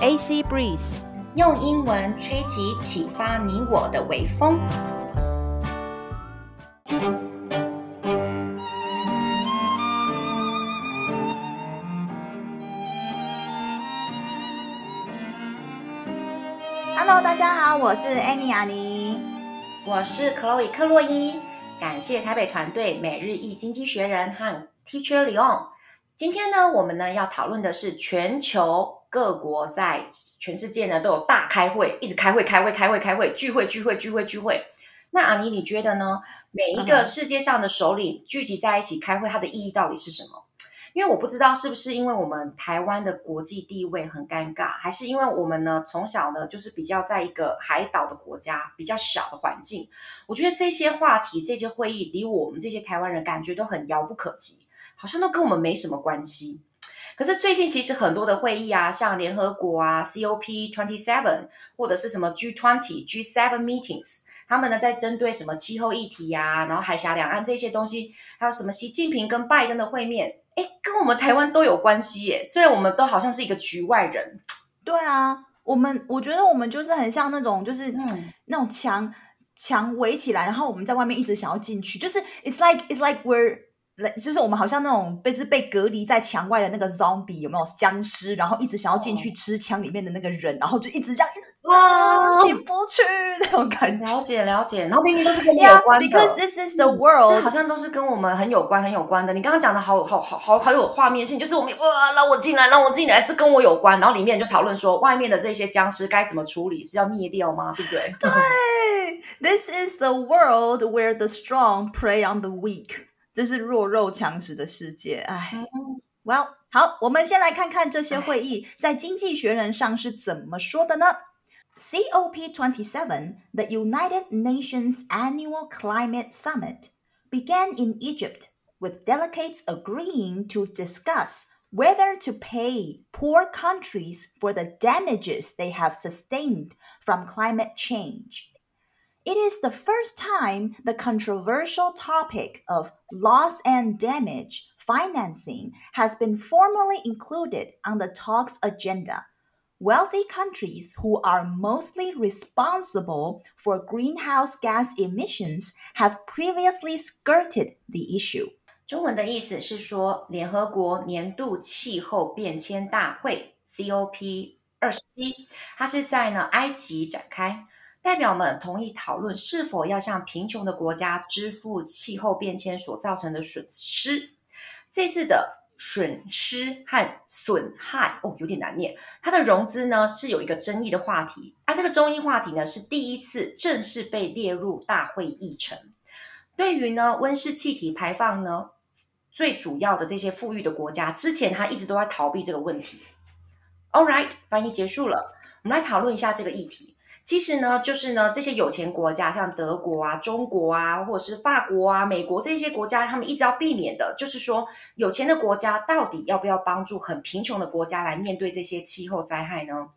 AC Breeze，用英文吹起启发你我的微风。Hello，大家好，我是 Annie 阿妮，我是 Chloe 克洛伊。感谢台北团队每日一经济学人和 Teacher Leon。今天呢，我们呢要讨论的是全球。各国在全世界呢都有大开会，一直开会、开会、开会、开会，聚会、聚会、聚会、聚会。那阿妮，你觉得呢？每一个世界上的首领聚集在一起开会，它的意义到底是什么？因为我不知道是不是因为我们台湾的国际地位很尴尬，还是因为我们呢从小呢就是比较在一个海岛的国家，比较小的环境。我觉得这些话题、这些会议离我们这些台湾人感觉都很遥不可及，好像都跟我们没什么关系。可是最近其实很多的会议啊，像联合国啊，COP twenty seven，或者是什么 G twenty、G seven meetings，他们呢在针对什么气候议题呀、啊，然后海峡两岸这些东西，还有什么习近平跟拜登的会面，哎，跟我们台湾都有关系耶。虽然我们都好像是一个局外人。对啊，我们我觉得我们就是很像那种就是嗯那种墙墙围起来，然后我们在外面一直想要进去，就是 It's like It's like we're 就是我们好像那种被是被隔离在墙外的那个 zombie 有没有僵尸？然后一直想要进去吃墙里面的那个人，然后就一直这样一直啊进不去那种感觉。了解了解，然后明明都是跟你有关的。Because this is the world，、嗯、这好像都是跟我们很有关很有关的。你刚刚讲的好好好好好有画面性，就是我们哇让我进来让我进来，这跟我有关。然后里面就讨论说，外面的这些僵尸该怎么处理？是要灭掉吗？对不对？对，This is the world where the strong prey on the weak。这是弱肉强食的世界，哎，Well，好，我们先来看看这些会议在《经济学人》上是怎么说的呢？COP27, the United Nations Annual Climate Summit, began in Egypt, with delegates agreeing to discuss whether to pay poor countries for the damages they have sustained from climate change. It is the first time the controversial topic of loss and damage financing has been formally included on the talks agenda. Wealthy countries who are mostly responsible for greenhouse gas emissions have previously skirted the issue. 中文的意思是说，联合国年度气候变迁大会 （COP 二十七）它是在呢埃及展开。 代表们同意讨论是否要向贫穷的国家支付气候变迁所造成的损失。这次的损失和损害哦，有点难念。它的融资呢是有一个争议的话题，而、啊、这个争议话题呢是第一次正式被列入大会议程。对于呢温室气体排放呢最主要的这些富裕的国家，之前他一直都在逃避这个问题。All right，翻译结束了，我们来讨论一下这个议题。其实呢，就是呢，这些有钱国家，像德国啊、中国啊，或者是法国啊、美国这些国家，他们一直要避免的，就是说，有钱的国家到底要不要帮助很贫穷的国家来面对这些气候灾害呢？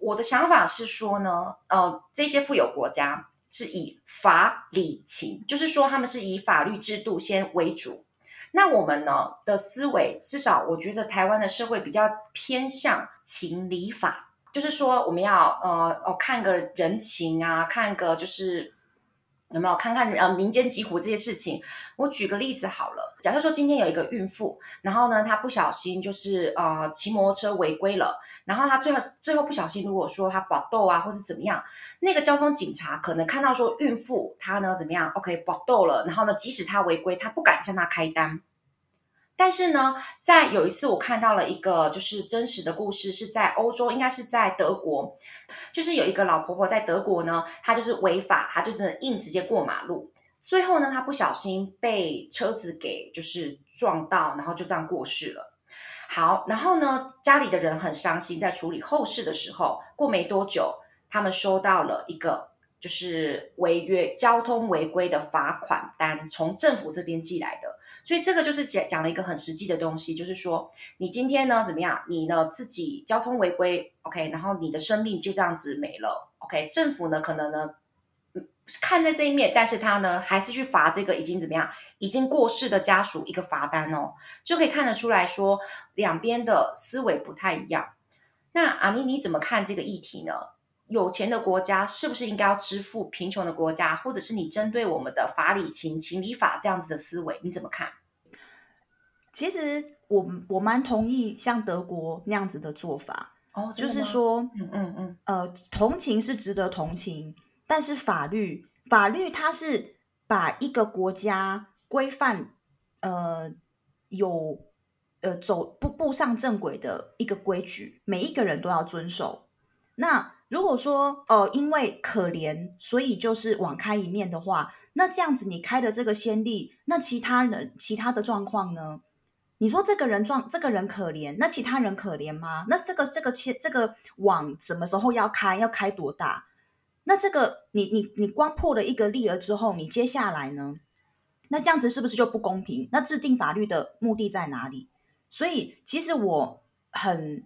我的想法是说呢，呃，这些富有国家是以法理情，就是说他们是以法律制度先为主。那我们呢的思维，至少我觉得台湾的社会比较偏向情理法。就是说，我们要呃哦看个人情啊，看个就是有没有看看呃民间疾苦这些事情。我举个例子好了，假设说今天有一个孕妇，然后呢她不小心就是呃骑摩托车违规了，然后她最后最后不小心如果说她搏斗啊或是怎么样，那个交通警察可能看到说孕妇她呢怎么样，OK 搏斗了，然后呢即使她违规，他不敢向她开单。但是呢，在有一次我看到了一个就是真实的故事，是在欧洲，应该是在德国，就是有一个老婆婆在德国呢，她就是违法，她就是硬直接过马路，最后呢，她不小心被车子给就是撞到，然后就这样过世了。好，然后呢，家里的人很伤心，在处理后事的时候，过没多久，他们收到了一个就是违约交通违规的罚款单，从政府这边寄来的。所以这个就是讲讲了一个很实际的东西，就是说你今天呢怎么样？你呢自己交通违规，OK，然后你的生命就这样子没了，OK。政府呢可能呢看在这一面，但是他呢还是去罚这个已经怎么样，已经过世的家属一个罚单哦，就可以看得出来说两边的思维不太一样。那阿妮，你怎么看这个议题呢？有钱的国家是不是应该要支付贫穷的国家，或者是你针对我们的法理情、情理法这样子的思维，你怎么看？其实我我蛮同意像德国那样子的做法，哦，就是说，嗯嗯嗯，呃，同情是值得同情，但是法律法律它是把一个国家规范，呃，有呃走步步上正轨的一个规矩，每一个人都要遵守。那如果说哦、呃，因为可怜，所以就是网开一面的话，那这样子你开的这个先例，那其他人其他的状况呢？你说这个人撞这个人可怜，那其他人可怜吗？那这个这个切这个网什么时候要开？要开多大？那这个你你你光破了一个例儿之后，你接下来呢？那这样子是不是就不公平？那制定法律的目的在哪里？所以其实我很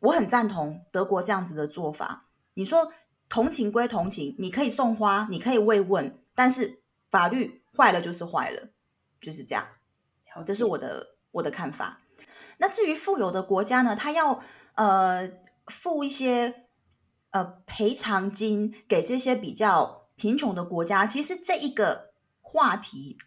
我很赞同德国这样子的做法。你说同情归同情，你可以送花，你可以慰问，但是法律坏了就是坏了，就是这样。这是我的我的看法。那至于富有的国家呢，他要呃付一些呃赔偿金给这些比较贫穷的国家，其实这一个话题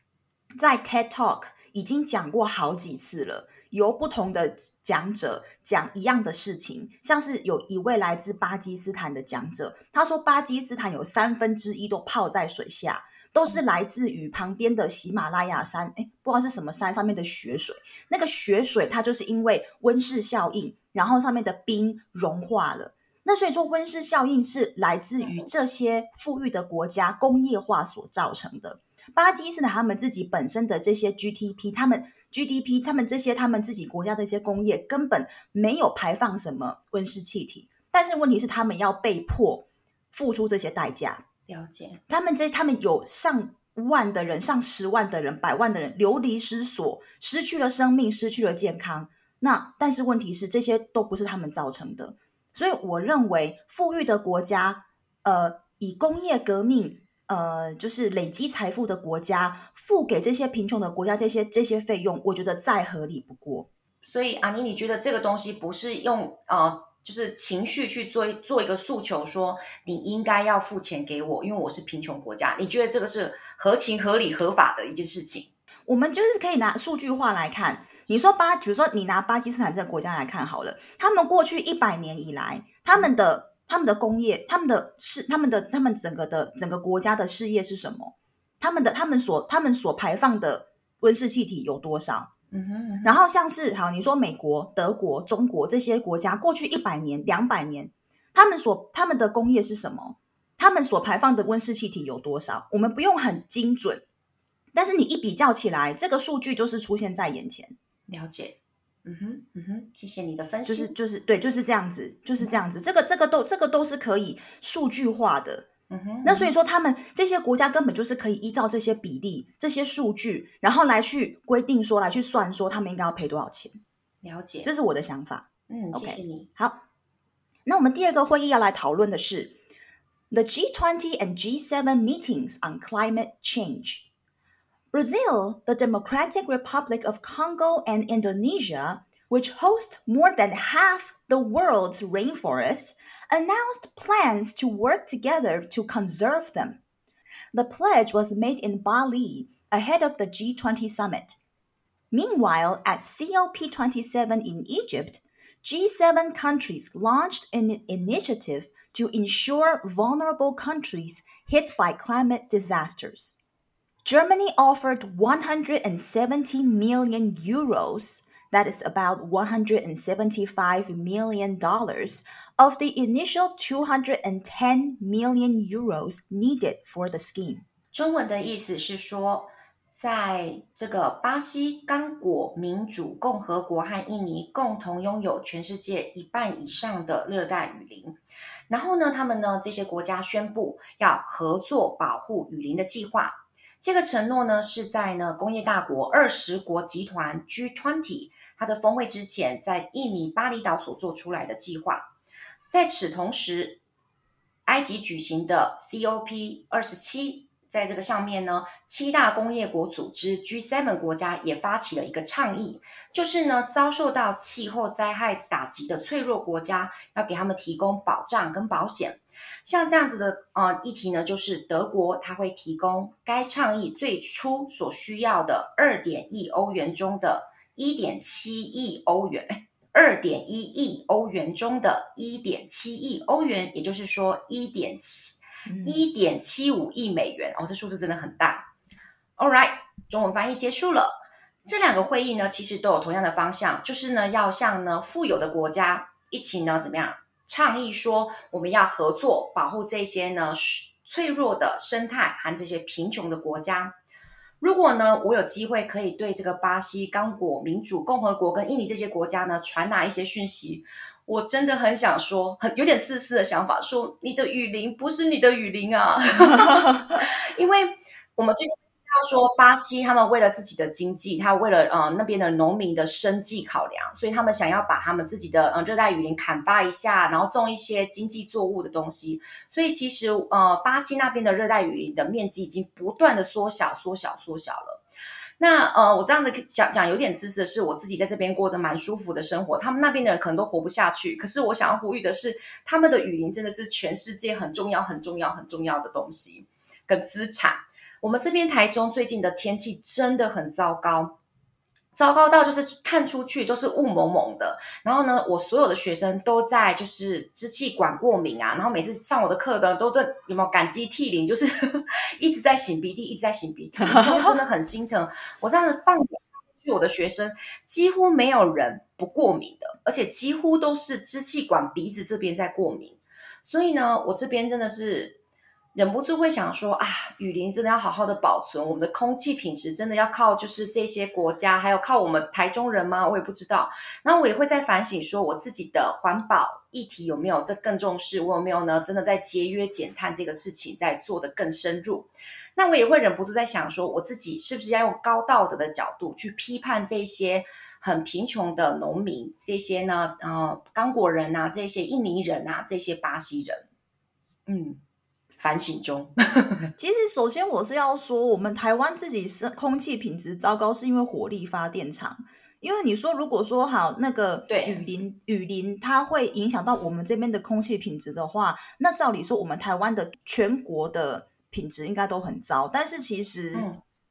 在 TED Talk 已经讲过好几次了。由不同的讲者讲一样的事情，像是有一位来自巴基斯坦的讲者，他说巴基斯坦有三分之一都泡在水下，都是来自于旁边的喜马拉雅山，诶，不知道是什么山上面的雪水。那个雪水它就是因为温室效应，然后上面的冰融化了。那所以说温室效应是来自于这些富裕的国家工业化所造成的。巴基斯坦他们自己本身的这些 GDP，他们。GDP，他们这些他们自己国家的一些工业根本没有排放什么温室气体，但是问题是他们要被迫付出这些代价。了解，他们这他们有上万的人、上十万的人、百万的人流离失所，失去了生命，失去了健康。那但是问题是这些都不是他们造成的，所以我认为富裕的国家，呃，以工业革命。呃，就是累积财富的国家付给这些贫穷的国家这些这些费用，我觉得再合理不过。所以阿妮，你觉得这个东西不是用呃，就是情绪去做做一个诉求，说你应该要付钱给我，因为我是贫穷国家。你觉得这个是合情合理合法的一件事情？我们就是可以拿数据化来看。你说巴，比如说你拿巴基斯坦这个国家来看好了，他们过去一百年以来，他们的。他们的工业，他们的事，他们的他们整个的整个国家的事业是什么？他们的他们所他们所排放的温室气体有多少？嗯哼，嗯哼。然后像是好，你说美国、德国、中国这些国家，过去一百年、两百年，他们所他们的工业是什么？他们所排放的温室气体有多少？我们不用很精准，但是你一比较起来，这个数据就是出现在眼前。了解。嗯哼，嗯哼，谢谢你的分析。就是就是对，就是这样子，就是这样子。这个这个都这个都是可以数据化的。嗯哼，那所以说他们这些国家根本就是可以依照这些比例、这些数据，然后来去规定说，来去算说他们应该要赔多少钱。了解，这是我的想法。嗯，okay. 谢谢你。好，那我们第二个会议要来讨论的是 The G20 and G7 meetings on climate change. Brazil, the Democratic Republic of Congo, and Indonesia, which host more than half the world's rainforests, announced plans to work together to conserve them. The pledge was made in Bali ahead of the G20 summit. Meanwhile, at COP27 in Egypt, G7 countries launched an initiative to ensure vulnerable countries hit by climate disasters. Germany offered 170 million euros, that is about 175 million dollars, of the initial 210 million euros needed for the scheme. 中文的意思是说，在这个巴西刚果民主共和国和印尼共同拥有全世界一半以上的热带雨林，然后呢，他们呢这些国家宣布要合作保护雨林的计划。这个承诺呢，是在呢工业大国二十国集团 G20 它的峰会之前，在印尼巴厘岛所做出来的计划。在此同时，埃及举行的 COP 二十七在这个上面呢，七大工业国组织 G7 国家也发起了一个倡议，就是呢，遭受到气候灾害打击的脆弱国家，要给他们提供保障跟保险。像这样子的呃议题呢，就是德国，它会提供该倡议最初所需要的二点亿欧元中的一点七亿欧元，二点一亿欧元中的一点七亿欧元，也就是说一点七。一点七五亿美元哦，这数字真的很大。All right，中文翻译结束了。这两个会议呢，其实都有同样的方向，就是呢，要向呢富有的国家一起呢怎么样倡议说，我们要合作保护这些呢脆弱的生态和这些贫穷的国家。如果呢，我有机会可以对这个巴西、刚果民主共和国跟印尼这些国家呢传达一些讯息。我真的很想说，很有点自私的想法，说你的雨林不是你的雨林啊，因为我们最近要说巴西，他们为了自己的经济，他为了呃那边的农民的生计考量，所以他们想要把他们自己的呃热带雨林砍伐一下，然后种一些经济作物的东西，所以其实呃巴西那边的热带雨林的面积已经不断的缩小、缩小、缩小了。那呃，我这样子讲讲有点自私的是，我自己在这边过着蛮舒服的生活，他们那边的人可能都活不下去。可是我想要呼吁的是，他们的雨林真的是全世界很重要、很重要、很重要的东西跟资产。我们这边台中最近的天气真的很糟糕。糟糕到就是看出去都是雾蒙蒙的，然后呢，我所有的学生都在就是支气管过敏啊，然后每次上我的课的都在有没有感激涕零，就是 一直在擤鼻涕，一直在擤鼻涕，真的很心疼。我这样子放眼去，我的学生几乎没有人不过敏的，而且几乎都是支气管鼻子这边在过敏，所以呢，我这边真的是。忍不住会想说啊，雨林真的要好好的保存，我们的空气品质真的要靠就是这些国家，还有靠我们台中人吗？我也不知道。然后我也会在反省说，我自己的环保议题有没有这更重视？我有没有呢？真的在节约减碳这个事情在做得更深入？那我也会忍不住在想说，我自己是不是要用高道德的角度去批判这些很贫穷的农民，这些呢，呃，刚果人啊，这些印尼人啊，这些巴西人，嗯。反省中，其实首先我是要说，我们台湾自己是空气品质糟糕，是因为火力发电厂。因为你说，如果说好那个雨林，雨林它会影响到我们这边的空气品质的话，那照理说，我们台湾的全国的品质应该都很糟。但是其实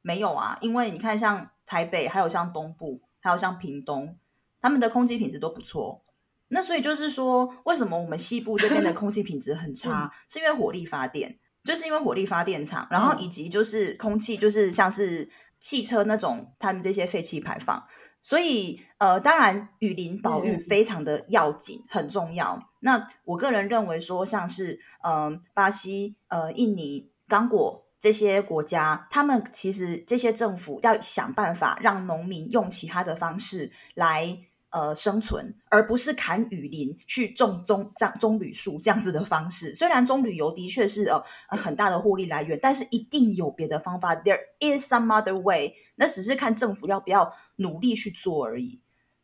没有啊，因为你看，像台北，还有像东部，还有像屏东，他们的空气品质都不错。那所以就是说，为什么我们西部这边的 空气品质很差？嗯、是因为火力发电，就是因为火力发电厂，然后以及就是空气，就是像是汽车那种他们这些废气排放。所以呃，当然雨林保育非常的要紧，嗯、很重要。那我个人认为说，像是嗯、呃、巴西、呃印尼、刚果这些国家，他们其实这些政府要想办法让农民用其他的方式来。呃，生存，而不是砍雨林去种棕棕棕榈树这样子的方式。虽然棕榈油的确是呃很大的获利来源，但是一定有别的方法。There is some other way。那只是看政府要不要努力去做而已。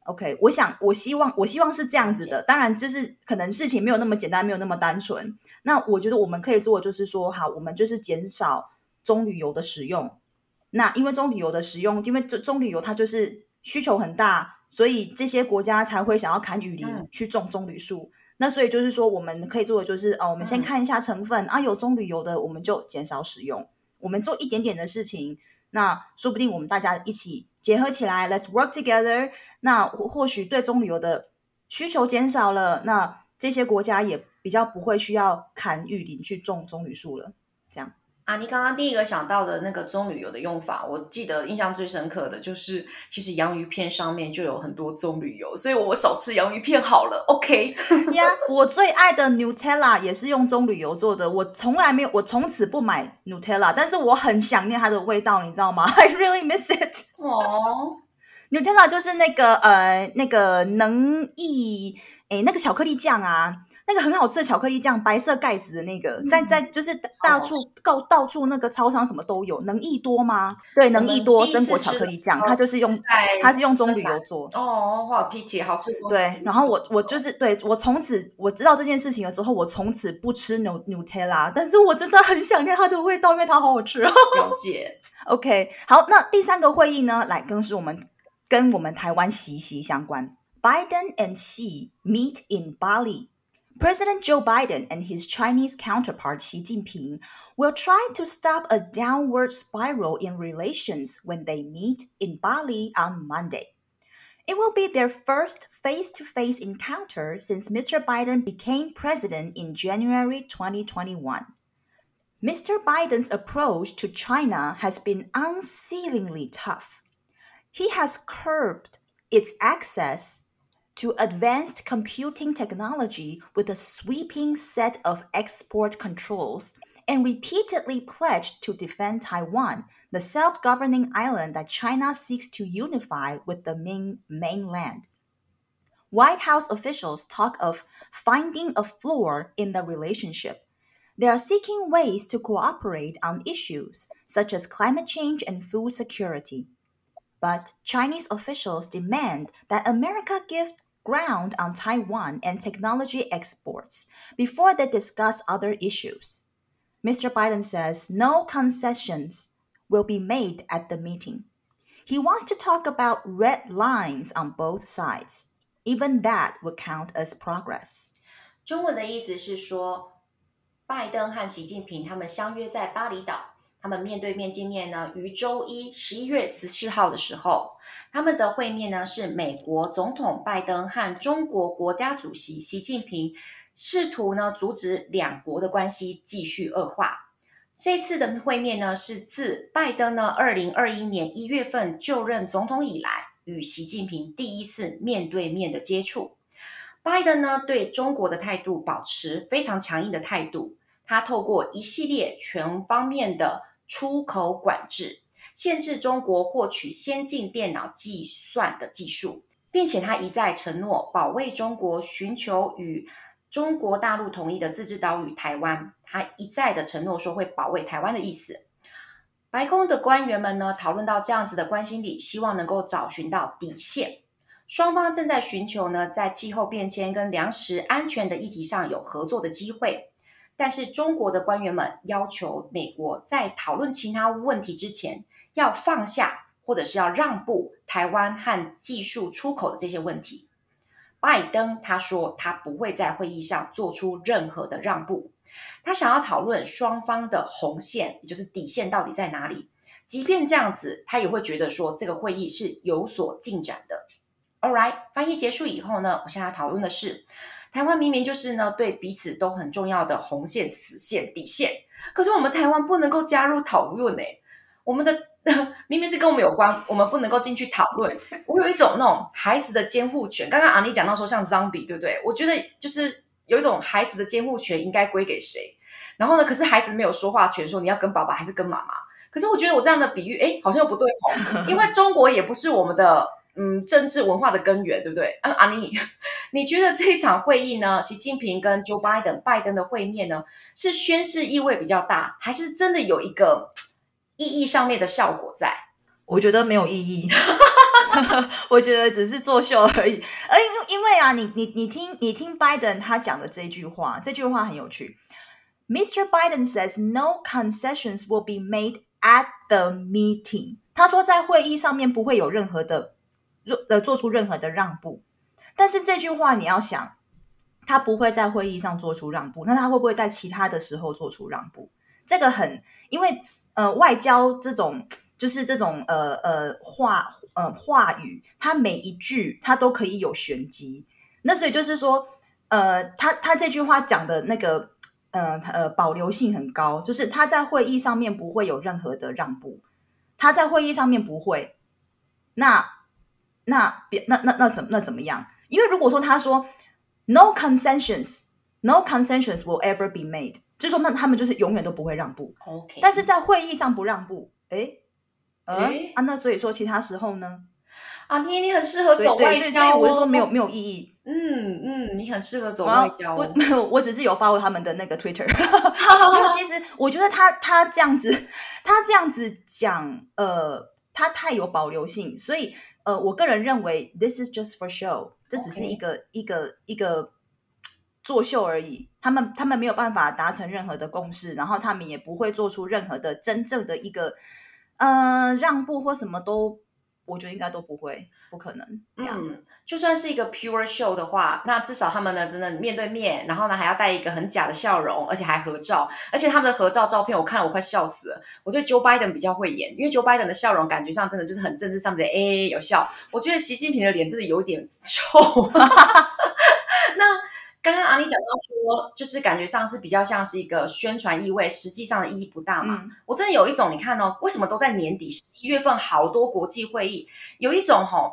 OK，我想，我希望，我希望是这样子的。当然，就是可能事情没有那么简单，没有那么单纯。那我觉得我们可以做的就是说，好，我们就是减少棕榈油的使用。那因为棕榈油的使用，因为棕榈油它就是需求很大。所以这些国家才会想要砍雨林去种棕榈树。嗯、那所以就是说，我们可以做的就是，哦，我们先看一下成分、嗯、啊，有棕榈油的，我们就减少使用。我们做一点点的事情，那说不定我们大家一起结合起来，Let's work together。那或或许对棕榈油的需求减少了，那这些国家也比较不会需要砍雨林去种棕榈树了。啊，你刚刚第一个想到的那个棕榈油的用法，我记得印象最深刻的就是，其实洋芋片上面就有很多棕榈油，所以我少吃洋芋片好了。OK 呀，yeah, 我最爱的 Nutella 也是用棕榈油做的，我从来没有，我从此不买 Nutella，但是我很想念它的味道，你知道吗？I really miss it。哦，Nutella 就是那个呃那个能液诶那个巧克力酱啊。那个很好吃的巧克力酱，白色盖子的那个，嗯、在在就是到处到到处那个超商什么都有，能益多吗？对，能益多榛果巧克力酱，它就是用它是用棕榈油做。哦，好 pity，好吃。对，然后我我就是对我从此我知道这件事情了之后，我从此不吃 Nutella，但是我真的很想念它的味道，因为它好好吃。了解。OK，好，那第三个会议呢，来更是我们跟我们台湾息息相关。Biden and Xi meet in Bali. President Joe Biden and his Chinese counterpart Xi Jinping will try to stop a downward spiral in relations when they meet in Bali on Monday. It will be their first face to face encounter since Mr. Biden became president in January 2021. Mr. Biden's approach to China has been unceilingly tough. He has curbed its access to advanced computing technology with a sweeping set of export controls and repeatedly pledged to defend Taiwan, the self governing island that China seeks to unify with the main, mainland. White House officials talk of finding a floor in the relationship. They are seeking ways to cooperate on issues such as climate change and food security But Chinese officials demand that America give ground on Taiwan and technology exports before they discuss other issues. Mr. Biden says no concessions will be made at the meeting. He wants to talk about red lines on both sides. Even that would count as progress. 中文的意思是说，拜登和习近平他们相约在巴厘岛。 他们面对面见面呢，于周一十一月十四号的时候，他们的会面呢是美国总统拜登和中国国家主席习近平试图呢阻止两国的关系继续恶化。这次的会面呢是自拜登呢二零二一年一月份就任总统以来，与习近平第一次面对面的接触。拜登呢对中国的态度保持非常强硬的态度，他透过一系列全方面的。出口管制，限制中国获取先进电脑计算的技术，并且他一再承诺保卫中国，寻求与中国大陆统一的自治岛屿台湾。他一再的承诺说会保卫台湾的意思。白宫的官员们呢，讨论到这样子的关心里，希望能够找寻到底线。双方正在寻求呢，在气候变迁跟粮食安全的议题上有合作的机会。但是中国的官员们要求美国在讨论其他问题之前，要放下或者是要让步台湾和技术出口的这些问题。拜登他说他不会在会议上做出任何的让步，他想要讨论双方的红线，也就是底线到底在哪里。即便这样子，他也会觉得说这个会议是有所进展的。All right，翻译结束以后呢，我现在要讨论的是。台湾明明就是呢，对彼此都很重要的红线、死线、底线，可是我们台湾不能够加入讨论诶。我们的 明明是跟我们有关，我们不能够进去讨论。我有一种那种孩子的监护权。刚刚阿妮讲到说像 zombie，对不对？我觉得就是有一种孩子的监护权应该归给谁？然后呢，可是孩子没有说话权，说你要跟爸爸还是跟妈妈？可是我觉得我这样的比喻，诶，好像又不对哦，因为中国也不是我们的。嗯，政治文化的根源，对不对？啊，阿妮，你觉得这一场会议呢，习近平跟 Joe Biden 拜登的会面呢，是宣示意味比较大，还是真的有一个意义上面的效果在？我觉得没有意义，我觉得只是作秀而已。而因因为啊，你你你听你听拜登他讲的这句话，这句话很有趣。Mr. Biden says no concessions will be made at the meeting。他说在会议上面不会有任何的。呃，做出任何的让步，但是这句话你要想，他不会在会议上做出让步，那他会不会在其他的时候做出让步？这个很，因为呃，外交这种就是这种呃呃话呃话语，它每一句它都可以有玄机。那所以就是说，呃，他他这句话讲的那个呃呃保留性很高，就是他在会议上面不会有任何的让步，他在会议上面不会那。那别那那那什么那怎么样？因为如果说他说 no concessions, no concessions will ever be made，就是说那他们就是永远都不会让步。OK，但是在会议上不让步，诶诶啊，那所以说其他时候呢？啊，你你很适合走外交哦。所以，我就说没有没有意义。嗯嗯，嗯，你很适合走外交、哦。我有，我只是有 follow 他们的那个 Twitter，因为其实我觉得他他这样子，他这样子讲，呃，他太有保留性，所以呃，我个人认为 this is just for show，这只是一个.一个一个作秀而已。他们他们没有办法达成任何的共识，然后他们也不会做出任何的真正的一个呃让步或什么都。我觉得应该都不会，不可能。嗯，就算是一个 pure show 的话，那至少他们呢，真的面对面，然后呢还要带一个很假的笑容，而且还合照，而且他们的合照照片，我看了我快笑死了。我觉得 Joe Biden 比较会演，因为 Joe Biden 的笑容感觉上真的就是很政治上的，哎，有笑。我觉得习近平的脸真的有点 臭。那。刚刚阿妮讲到说，就是感觉上是比较像是一个宣传意味，实际上的意义不大嘛。嗯、我真的有一种，你看哦，为什么都在年底十一月份，好多国际会议，有一种吼、哦，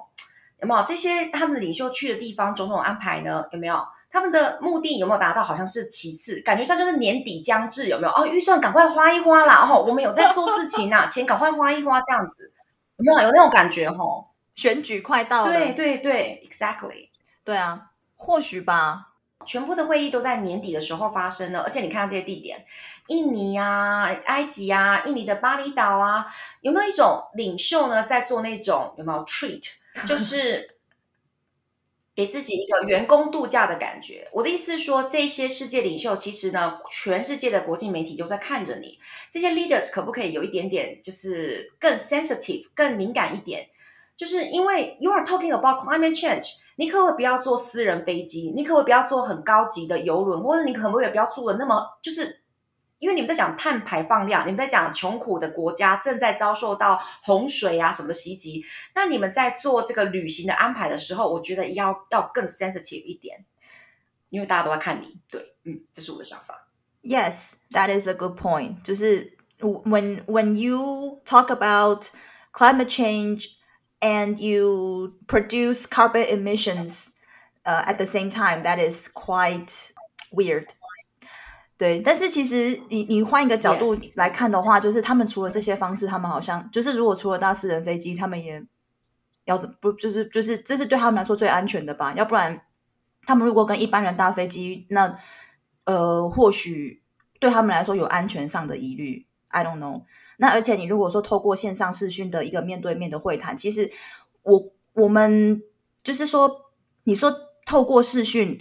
有没有这些他们的领袖去的地方种种安排呢？有没有他们的目的有没有达到？好像是其次，感觉上就是年底将至，有没有？哦，预算赶快花一花啦！哦，我们有在做事情呐、啊，钱赶快花一花，这样子有没有？有那种感觉吼、哦，选举快到了，对对对，exactly，对啊，或许吧。全部的会议都在年底的时候发生了，而且你看这些地点，印尼啊、埃及啊、印尼的巴厘岛啊，有没有一种领袖呢，在做那种有没有 treat，就是给自己一个员工度假的感觉？我的意思是说，这些世界领袖其实呢，全世界的国际媒体都在看着你，这些 leaders 可不可以有一点点，就是更 sensitive、更敏感一点？就是因为 you are talking about climate change。你可不可以不要坐私人飞机？你可不可以不要坐很高级的游轮？或者你可不可以不要住的那么……就是因为你们在讲碳排放量，你们在讲穷苦的国家正在遭受到洪水啊什么的袭击。那你们在做这个旅行的安排的时候，我觉得要要更 sensitive 一点，因为大家都在看你。对，嗯，这是我的想法。Yes, that is a good point. 就是 when when you talk about climate change. And you produce carbon emissions, uh, at the same time. That is quite weird. 对，但是其实你你换一个角度来看的话.就是他们除了这些方式，他们好像就是如果除了搭私人飞机，他们也要怎不就是就是这是对他们来说最安全的吧？要不然他们如果跟一般人搭飞机，那呃或许对他们来说有安全上的疑虑。I don't know. 那而且你如果说透过线上视讯的一个面对面的会谈，其实我我们就是说，你说透过视讯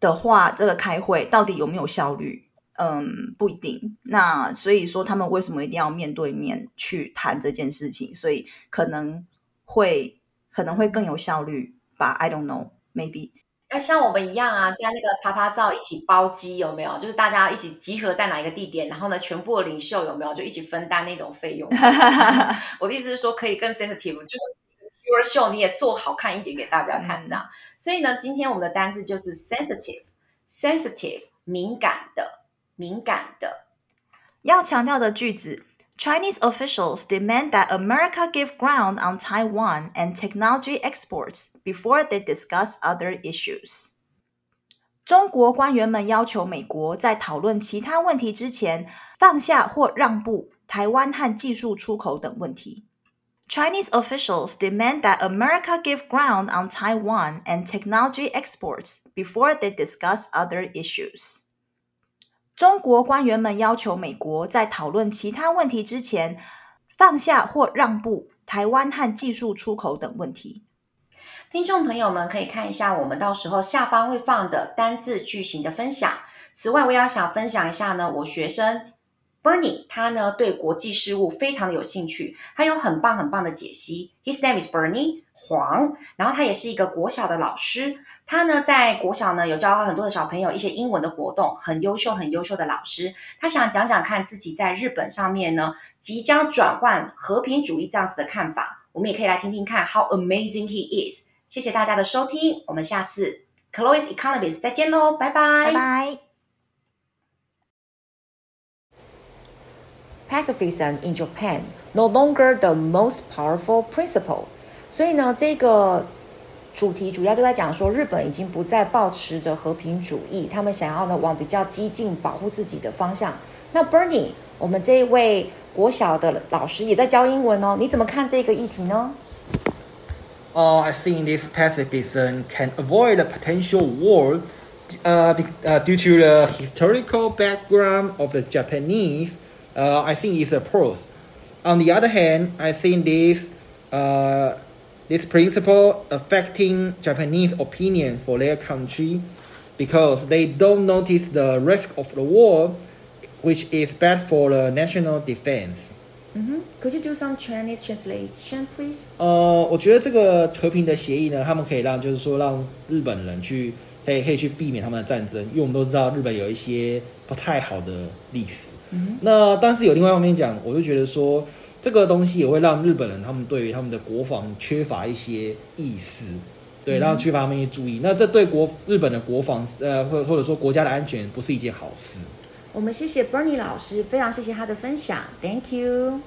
的话，这个开会到底有没有效率？嗯，不一定。那所以说，他们为什么一定要面对面去谈这件事情？所以可能会可能会更有效率吧？I don't know, maybe. 要像我们一样啊，在那个趴趴照一起包机有没有？就是大家一起集合在哪一个地点，然后呢，全部的领袖有没有就一起分担那种费用？我的意思是说，可以更 sensitive，就是 your show 你也做好看一点给大家看这样。嗯、所以呢，今天我们的单字就是 sensitive，sensitive 敏感的，敏感的。要强调的句子。Chinese officials demand that America give ground on Taiwan and technology exports before they discuss other issues. 中国官员们要求美国在讨论其他问题之前放下或让步台湾和技术出口等问题。Chinese officials demand that America give ground on Taiwan and technology exports before they discuss other issues. 中国官员们要求美国在讨论其他问题之前，放下或让步台湾和技术出口等问题。听众朋友们可以看一下我们到时候下方会放的单字句型的分享。此外，我也要想分享一下呢，我学生。Bernie，他呢对国际事务非常的有兴趣，他有很棒很棒的解析。His name is Bernie 黄，然后他也是一个国小的老师，他呢在国小呢有教很多的小朋友一些英文的活动，很优秀很优秀的老师。他想讲讲看自己在日本上面呢即将转换和平主义这样子的看法，我们也可以来听听看 How amazing he is。谢谢大家的收听，我们下次 Chloe's Economist 再见喽，拜拜，拜拜。Pacifism in Japan no longer the most powerful principle。所以呢，这个主题主要就在讲说，日本已经不再抱持着和平主义，他们想要呢往比较激进、保护自己的方向。那 Bernie，我们这一位国小的老师也在教英文哦，你怎么看这个议题呢？ uh, I think this pacifism can avoid a potential war uh, be, uh, due to the historical background of the Japanese. Uh, I think it's a pros. On the other hand, I think this uh, this principle affecting Japanese opinion for their country because they don't notice the risk of the war, which is bad for the national defense. Mm-hmm. Could you do some Chinese translation, please? 呃，我觉得这个和平的协议呢，他们可以让就是说让日本人去可以可以去避免他们的战争，因为我们都知道日本有一些不太好的历史。 嗯，那但是有另外一方面讲，我就觉得说这个东西也会让日本人他们对于他们的国防缺乏一些意识，对，让缺乏他们一些注意。那这对国日本的国防呃或或者说国家的安全不是一件好事。我们谢谢 Bernie 老师，非常谢谢他的分享，Thank you。